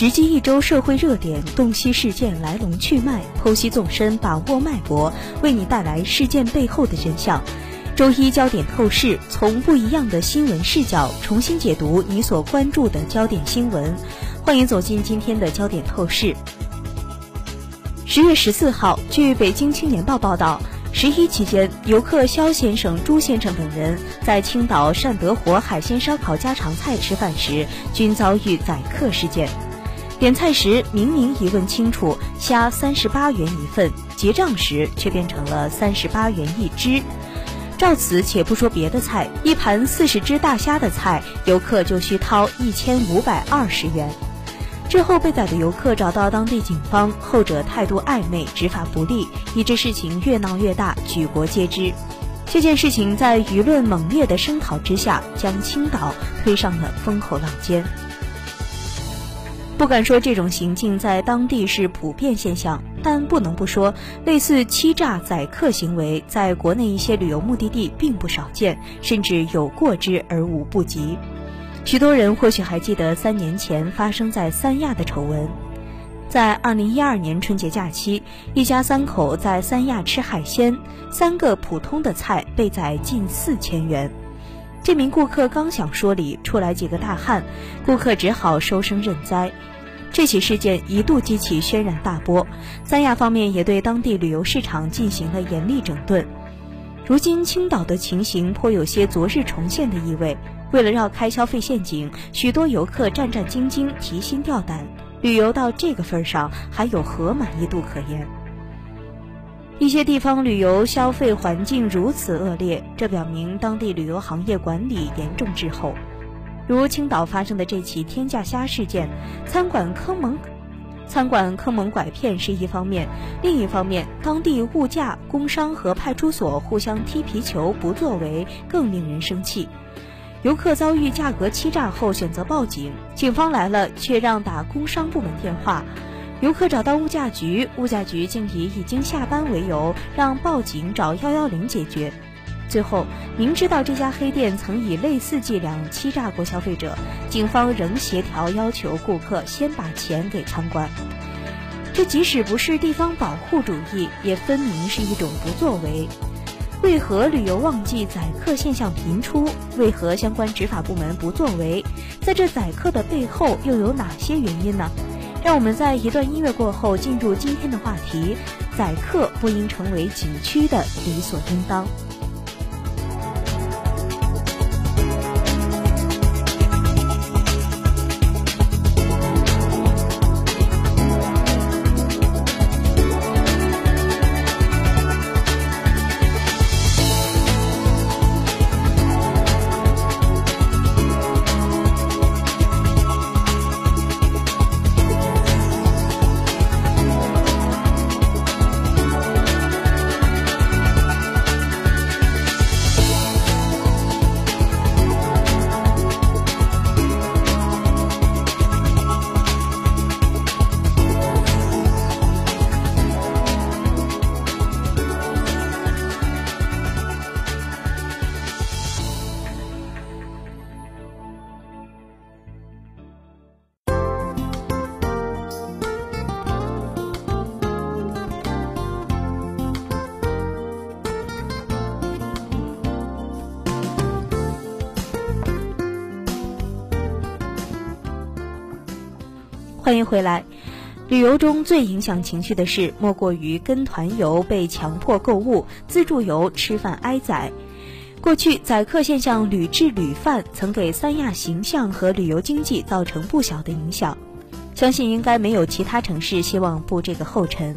直击一周社会热点，洞悉事件来龙去脉，剖析纵深，把握脉搏，为你带来事件背后的真相。周一焦点透视，从不一样的新闻视角重新解读你所关注的焦点新闻。欢迎走进今天的焦点透视。十月十四号，据北京青年报报道。十一期间，游客肖先生、朱先生等人在青岛善德活海鲜烧烤家常菜吃饭时，均遭遇宰客事件。点菜时明明一问清楚，虾三十八元一份，结账时却变成了三十八元一只。照此，且不说别的菜，一盘四十只大虾的菜，游客就需掏一千五百二十元。之后被宰的游客找到当地警方，后者态度暧昧，执法不力，以致事情越闹越大，举国皆知。这件事情在舆论猛烈的声讨之下，将青岛推上了风口浪尖。不敢说这种行径在当地是普遍现象，但不能不说，类似欺诈宰客行为，在国内一些旅游目的地并不少见，甚至有过之而无不及。许多人或许还记得三年前发生在三亚的丑闻，在二零一二年春节假期，一家三口在三亚吃海鲜，三个普通的菜被宰近四千元。这名顾客刚想说理，出来几个大汉，顾客只好收声认栽。这起事件一度激起轩然大波，三亚方面也对当地旅游市场进行了严厉整顿。如今青岛的情形颇有些昨日重现的意味。为了绕开消费陷阱，许多游客战战兢兢、提心吊胆。旅游到这个份上，还有何满意度可言？一些地方旅游消费环境如此恶劣，这表明当地旅游行业管理严重滞后。如青岛发生的这起天价虾事件，餐馆坑蒙，餐馆坑蒙拐骗是一方面，另一方面，当地物价、工商和派出所互相踢皮球不作为，更令人生气。游客遭遇价格欺诈后选择报警，警方来了却让打工商部门电话。游客找到物价局，物价局竟以已经下班为由让报警找幺幺零解决。最后明知道这家黑店曾以类似伎俩欺诈过消费者，警方仍协调要求顾客先把钱给参观。这即使不是地方保护主义，也分明是一种不作为。为何旅游旺季宰客现象频出？为何相关执法部门不作为？在这宰客的背后又有哪些原因呢？让我们在一段音乐过后进入今天的话题：宰客不应成为景区的理所应当。欢迎回来。旅游中最影响情绪的事，莫过于跟团游被强迫购物，自助游吃饭挨宰。过去宰客现象屡治屡犯，曾给三亚形象和旅游经济造成不小的影响。相信应该没有其他城市希望步这个后尘。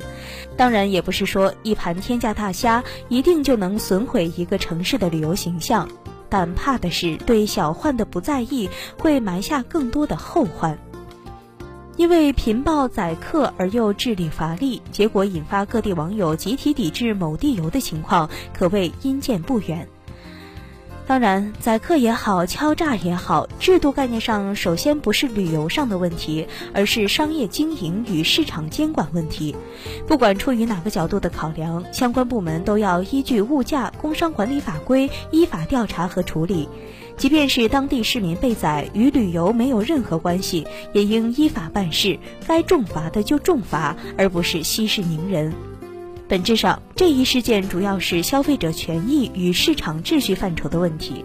当然，也不是说一盘天价大虾一定就能损毁一个城市的旅游形象，但怕的是对小患的不在意，会埋下更多的后患。因为频爆宰客而又治理乏力，结果引发各地网友集体抵制某地游的情况，可谓因见不远。当然，宰客也好，敲诈也好，制度概念上首先不是旅游上的问题，而是商业经营与市场监管问题。不管出于哪个角度的考量，相关部门都要依据物价、工商管理法规依法调查和处理。即便是当地市民被宰，与旅游没有任何关系，也应依法办事，该重罚的就重罚，而不是息事宁人。本质上，这一事件主要是消费者权益与市场秩序范畴的问题。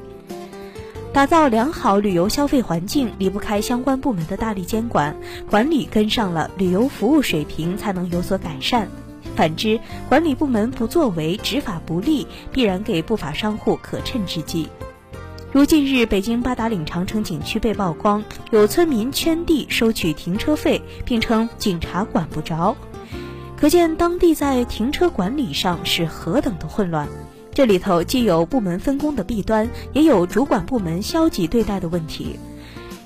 打造良好旅游消费环境，离不开相关部门的大力监管，管理跟上了，旅游服务水平才能有所改善。反之，管理部门不作为，执法不力，必然给不法商户可乘之机。如近日北京八达岭长城景区被曝光，有村民圈地收取停车费，并称警察管不着，可见当地在停车管理上是何等的混乱。这里头既有部门分工的弊端，也有主管部门消极对待的问题。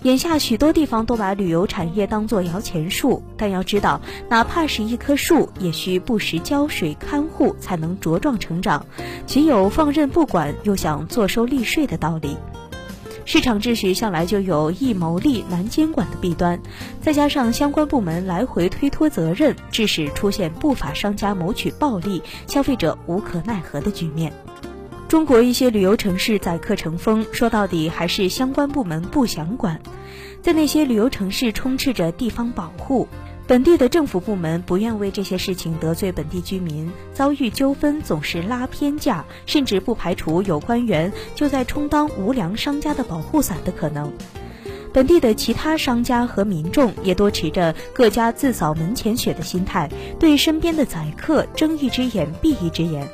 眼下许多地方都把旅游产业当作摇钱树，但要知道，哪怕是一棵树，也需不时浇水看护才能茁壮成长，岂有放任不管又想坐收利税的道理？市场秩序向来就有易谋利难监管的弊端，再加上相关部门来回推脱责任，致使出现不法商家谋取暴利、消费者无可奈何的局面。中国一些旅游城市宰客成风，说到底还是相关部门不想管。在那些旅游城市充斥着地方保护。本地的政府部门不愿为这些事情得罪本地居民，遭遇纠纷总是拉偏架，甚至不排除有官员就在充当无良商家的保护伞的可能。本地的其他商家和民众也多持着各家自扫门前雪的心态，对身边的宰客睁一只眼闭一只眼。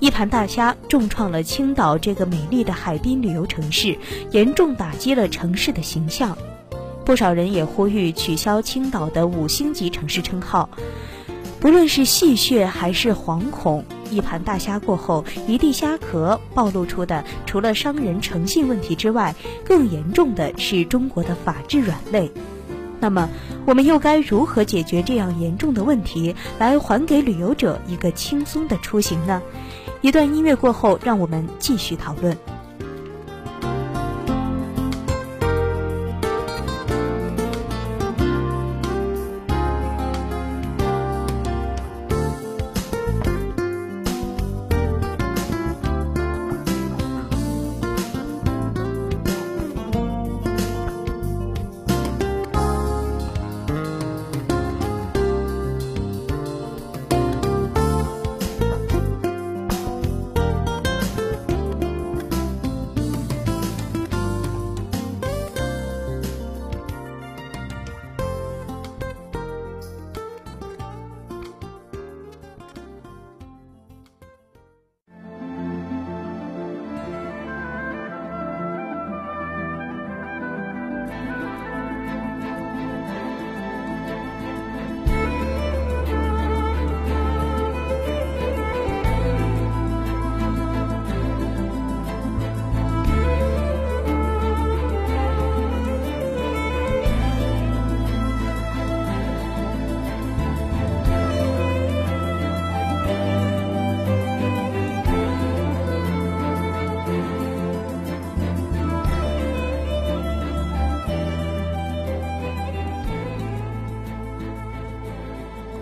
一盘大虾重创了青岛这个美丽的海滨旅游城市，严重打击了城市的形象。不少人也呼吁取消青岛的五星级城市称号。不论是戏谑还是惶恐，一盘大虾过后，一地虾壳暴露出的，除了商人诚信问题之外，更严重的是中国的法治软肋。那么，我们又该如何解决这样严重的问题，来还给旅游者一个轻松的出行呢？一段音乐过后，让我们继续讨论。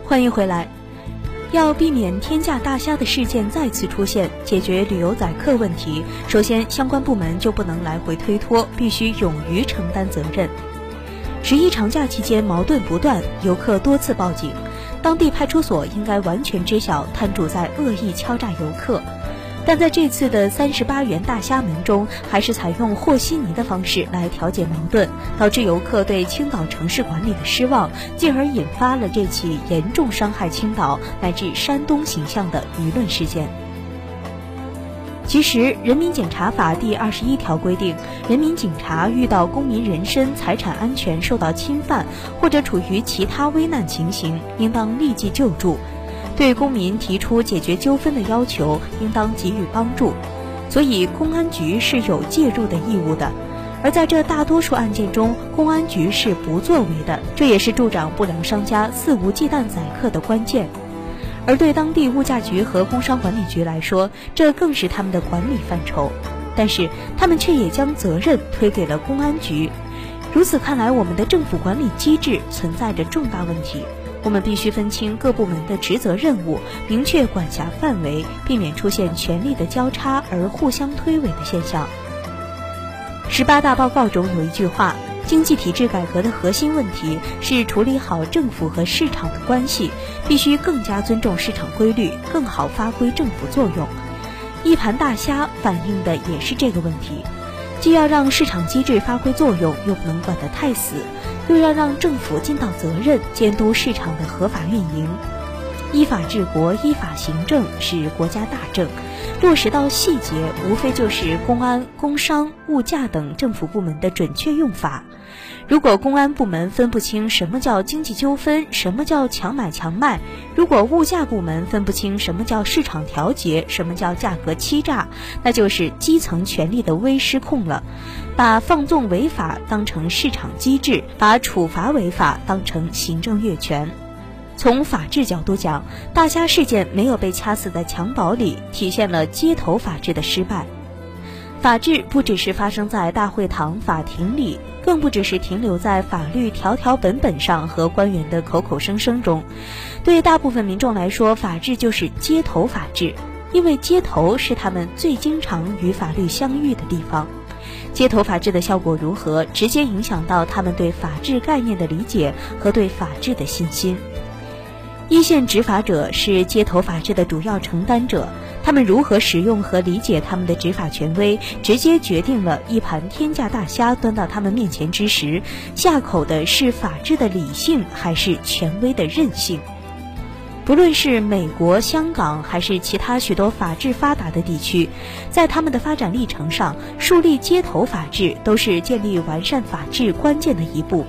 欢迎回来。要避免天价大虾的事件再次出现，解决旅游宰客问题，首先相关部门就不能来回推脱，必须勇于承担责任。十一长假期间矛盾不断，游客多次报警，当地派出所应该完全知晓摊主在恶意敲诈游客。但在这次的三十八元大虾门中，还是采用和稀泥的方式来调解矛盾，导致游客对青岛城市管理的失望，进而引发了这起严重伤害青岛乃至山东形象的舆论事件。其实，《人民检察法》第二十一条规定，人民警察遇到公民人身、财产安全受到侵犯，或者处于其他危难情形，应当立即救助。对公民提出解决纠纷的要求，应当给予帮助，所以公安局是有介入的义务的。而在这大多数案件中，公安局是不作为的，这也是助长不良商家肆无忌惮宰客的关键。而对当地物价局和工商管理局来说，这更是他们的管理范畴，但是他们却也将责任推给了公安局。如此看来，我们的政府管理机制存在着重大问题。我们必须分清各部门的职责任务，明确管辖范围，避免出现权力的交叉而互相推诿的现象。十八大报告中有一句话：经济体制改革的核心问题是处理好政府和市场的关系，必须更加尊重市场规律，更好发挥政府作用。一盘大虾反映的也是这个问题，既要让市场机制发挥作用，又不能管得太死，又要让政府尽到责任，监督市场的合法运营。依法治国、依法行政是国家大政，落实到细节，无非就是公安、工商、物价等政府部门的准确用法。如果公安部门分不清什么叫经济纠纷，什么叫强买强卖；如果物价部门分不清什么叫市场调节，什么叫价格欺诈，那就是基层权力的微失控了。把放纵违法当成市场机制，把处罚违法当成行政越权。从法治角度讲，大虾事件没有被掐死在襁褓里，体现了街头法治的失败。法治不只是发生在大会堂、法庭里，更不只是停留在法律条条本本上和官员的口口声声中。对大部分民众来说，法治就是街头法治，因为街头是他们最经常与法律相遇的地方。街头法治的效果如何，直接影响到他们对法治概念的理解和对法治的信心。一线执法者是街头法治的主要承担者，他们如何使用和理解他们的执法权威，直接决定了一盘天价大虾端到他们面前之时，下口的是法治的理性还是权威的任性。不论是美国、香港还是其他许多法治发达的地区，在他们的发展历程上，树立街头法治都是建立完善法治关键的一步。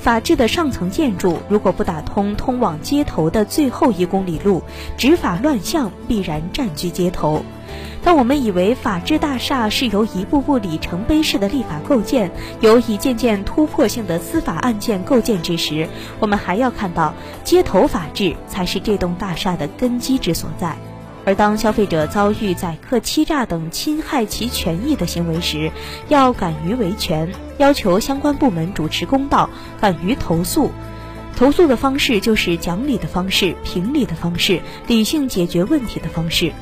法治的上层建筑如果不打通通往街头的最后一公里路，执法乱象必然占据街头。当我们以为法治大厦是由一步步里程碑式的立法构建，由一件件突破性的司法案件构建之时，我们还要看到街头法治才是这栋大厦的根基之所在。而当消费者遭遇宰客、欺诈等侵害其权益的行为时，要敢于维权，要求相关部门主持公道，敢于投诉。投诉的方式就是讲理的方式、评理的方式、理性解决问题的方式。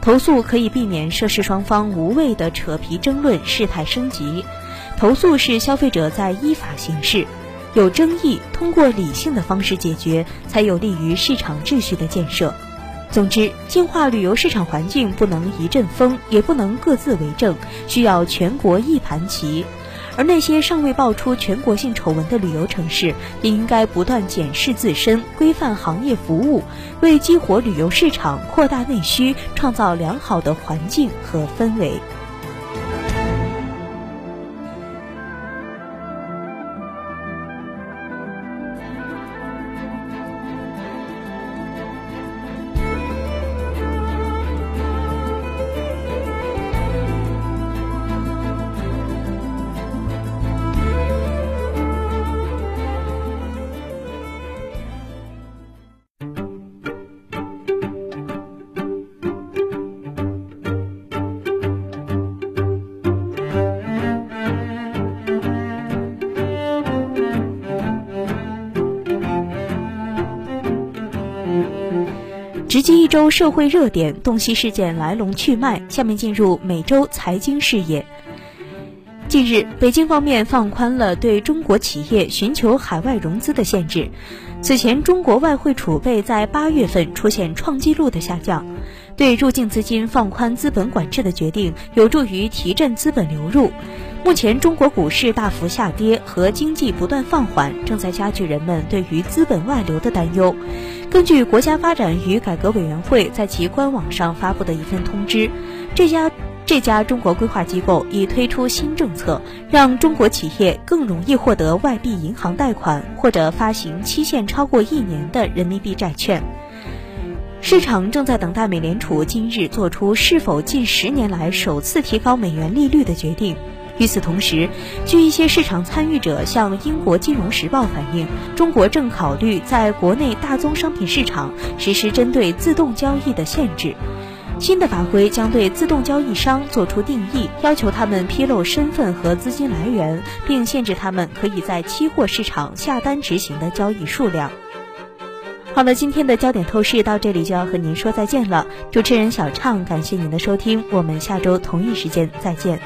投诉可以避免涉事双方无谓的扯皮争论、事态升级。投诉是消费者在依法行事，有争议通过理性的方式解决，才有利于市场秩序的建设。总之，净化旅游市场环境不能一阵风，也不能各自为政，需要全国一盘棋。而那些尚未爆出全国性丑闻的旅游城市，也应该不断检视自身，规范行业服务，为激活旅游市场、扩大内需创造良好的环境和氛围。周社会热点、洞悉事件来龙去脉。下面进入每周财经视野。近日，北京方面放宽了对中国企业寻求海外融资的限制。此前，中国外汇储备在八月份出现创纪录的下降。对入境资金放宽资本管制的决定，有助于提振资本流入。目前，中国股市大幅下跌和经济不断放缓，正在加剧人们对于资本外流的担忧。根据国家发展与改革委员会在其官网上发布的一份通知，这家这家中国规划机构已推出新政策，让中国企业更容易获得外币银行贷款或者发行期限超过一年的人民币债券。市场正在等待美联储今日做出是否近十年来首次提高美元利率的决定。与此同时，据一些市场参与者向英国金融时报反映，中国正考虑在国内大宗商品市场实施针对自动交易的限制。新的法规将对自动交易商作出定义，要求他们披露身份和资金来源，并限制他们可以在期货市场下单执行的交易数量。好了，今天的焦点透视到这里就要和您说再见了。主持人小畅，感谢您的收听，我们下周同一时间再见。